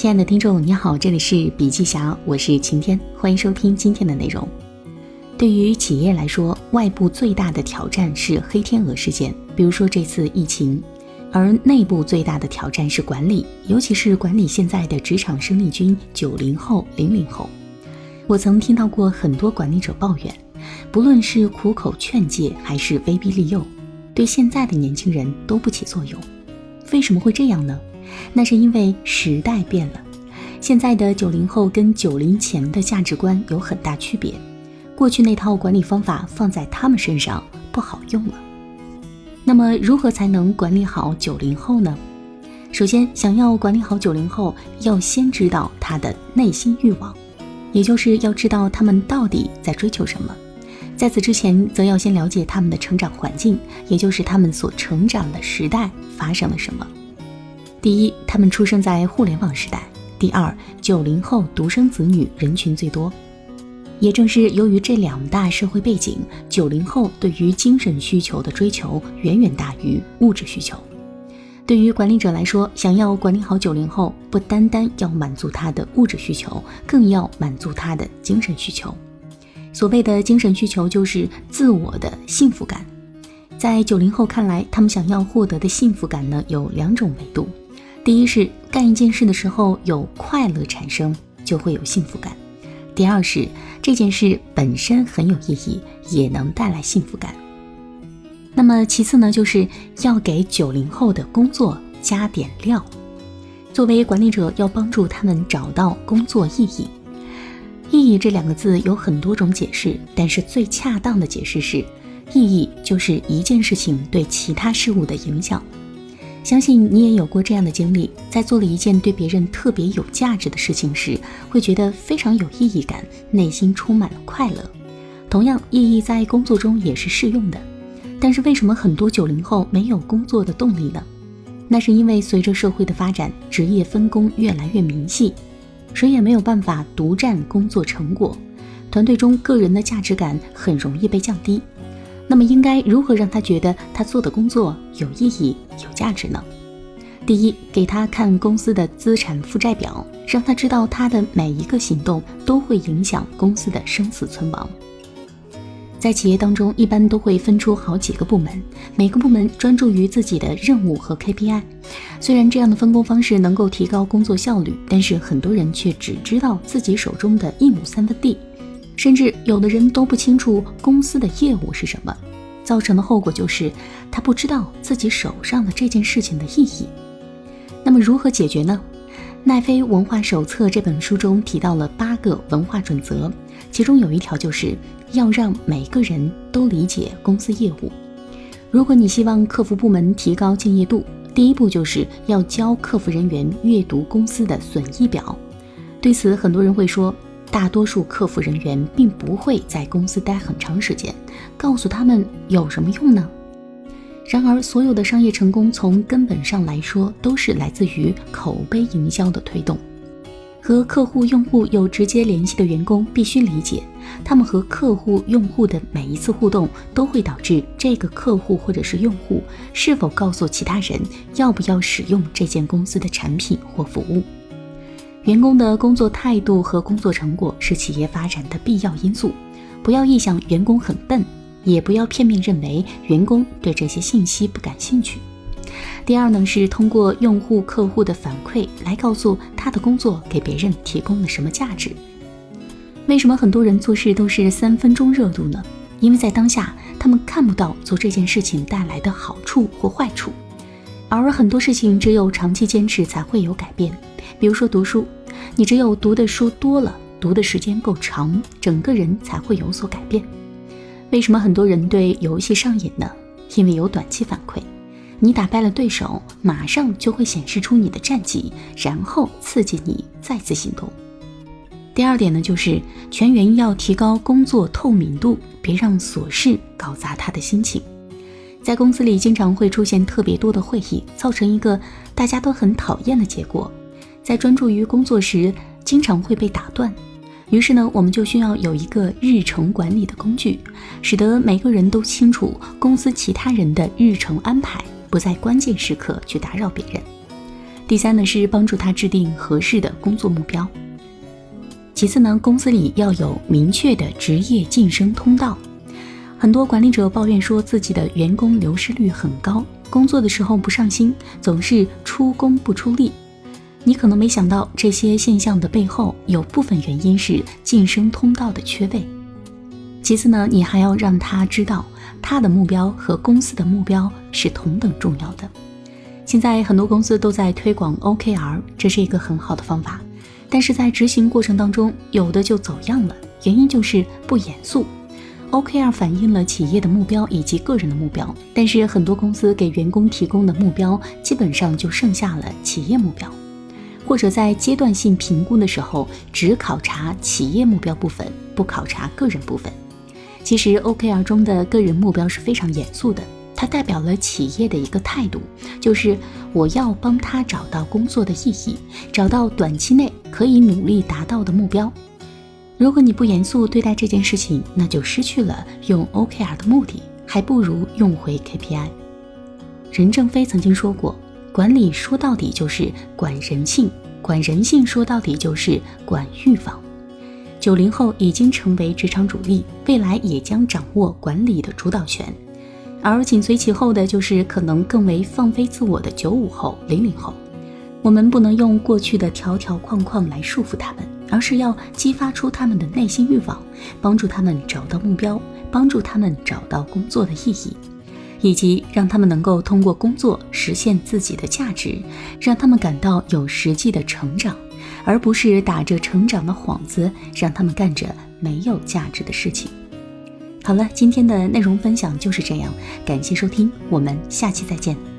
亲爱的听众，你好，这里是笔记侠，我是晴天，欢迎收听今天的内容。对于企业来说，外部最大的挑战是黑天鹅事件，比如说这次疫情；而内部最大的挑战是管理，尤其是管理现在的职场生力军九零后、零零后。我曾听到过很多管理者抱怨，不论是苦口劝诫还是威逼利诱，对现在的年轻人都不起作用。为什么会这样呢？那是因为时代变了，现在的九零后跟九零前的价值观有很大区别，过去那套管理方法放在他们身上不好用了。那么如何才能管理好九零后呢？首先，想要管理好九零后，要先知道他的内心欲望，也就是要知道他们到底在追求什么。在此之前，则要先了解他们的成长环境，也就是他们所成长的时代发生了什么。第一，他们出生在互联网时代；第二，九零后独生子女人群最多。也正是由于这两大社会背景，九零后对于精神需求的追求远远大于物质需求。对于管理者来说，想要管理好九零后，不单单要满足他的物质需求，更要满足他的精神需求。所谓的精神需求，就是自我的幸福感。在九零后看来，他们想要获得的幸福感呢，有两种维度。第一是干一件事的时候有快乐产生，就会有幸福感；第二是这件事本身很有意义，也能带来幸福感。那么其次呢，就是要给九零后的工作加点料。作为管理者，要帮助他们找到工作意义。意义这两个字有很多种解释，但是最恰当的解释是，意义就是一件事情对其他事物的影响。相信你也有过这样的经历，在做了一件对别人特别有价值的事情时，会觉得非常有意义感，内心充满了快乐。同样，意义在工作中也是适用的。但是为什么很多九零后没有工作的动力呢？那是因为随着社会的发展，职业分工越来越明细，谁也没有办法独占工作成果，团队中个人的价值感很容易被降低。那么应该如何让他觉得他做的工作有意义、有价值呢？第一，给他看公司的资产负债表，让他知道他的每一个行动都会影响公司的生死存亡。在企业当中，一般都会分出好几个部门，每个部门专注于自己的任务和 KPI。虽然这样的分工方式能够提高工作效率，但是很多人却只知道自己手中的一亩三分地。甚至有的人都不清楚公司的业务是什么，造成的后果就是他不知道自己手上的这件事情的意义。那么如何解决呢？奈飞文化手册这本书中提到了八个文化准则，其中有一条就是要让每个人都理解公司业务。如果你希望客服部门提高敬业度，第一步就是要教客服人员阅读公司的损益表。对此，很多人会说。大多数客服人员并不会在公司待很长时间，告诉他们有什么用呢？然而，所有的商业成功从根本上来说都是来自于口碑营销的推动。和客户、用户有直接联系的员工必须理解，他们和客户、用户的每一次互动都会导致这个客户或者是用户是否告诉其他人要不要使用这件公司的产品或服务。员工的工作态度和工作成果是企业发展的必要因素，不要臆想员工很笨，也不要片面认为员工对这些信息不感兴趣。第二呢，是通过用户、客户的反馈来告诉他的工作给别人提供了什么价值。为什么很多人做事都是三分钟热度呢？因为在当下他们看不到做这件事情带来的好处或坏处，而很多事情只有长期坚持才会有改变。比如说读书，你只有读的书多了，读的时间够长，整个人才会有所改变。为什么很多人对游戏上瘾呢？因为有短期反馈，你打败了对手，马上就会显示出你的战绩，然后刺激你再次行动。第二点呢，就是全员要提高工作透明度，别让琐事搞砸他的心情。在公司里，经常会出现特别多的会议，造成一个大家都很讨厌的结果。在专注于工作时，经常会被打断。于是呢，我们就需要有一个日程管理的工具，使得每个人都清楚公司其他人的日程安排，不在关键时刻去打扰别人。第三呢是帮助他制定合适的工作目标。其次呢，公司里要有明确的职业晋升通道。很多管理者抱怨说自己的员工流失率很高，工作的时候不上心，总是出工不出力。你可能没想到，这些现象的背后有部分原因是晋升通道的缺位。其次呢，你还要让他知道，他的目标和公司的目标是同等重要的。现在很多公司都在推广 OKR，这是一个很好的方法。但是在执行过程当中，有的就走样了，原因就是不严肃。OKR 反映了企业的目标以及个人的目标，但是很多公司给员工提供的目标基本上就剩下了企业目标，或者在阶段性评估的时候只考察企业目标部分，不考察个人部分。其实 OKR 中的个人目标是非常严肃的。它代表了企业的一个态度，就是我要帮他找到工作的意义，找到短期内可以努力达到的目标。如果你不严肃对待这件事情，那就失去了用 OKR 的目的，还不如用回 KPI。任正非曾经说过，管理说到底就是管人性，管人性说到底就是管预防。九零后已经成为职场主力，未来也将掌握管理的主导权。而紧随其后的就是可能更为放飞自我的九五后、零零后。我们不能用过去的条条框框来束缚他们，而是要激发出他们的内心欲望，帮助他们找到目标，帮助他们找到工作的意义，以及让他们能够通过工作实现自己的价值，让他们感到有实际的成长，而不是打着成长的幌子让他们干着没有价值的事情。好了，今天的内容分享就是这样，感谢收听，我们下期再见。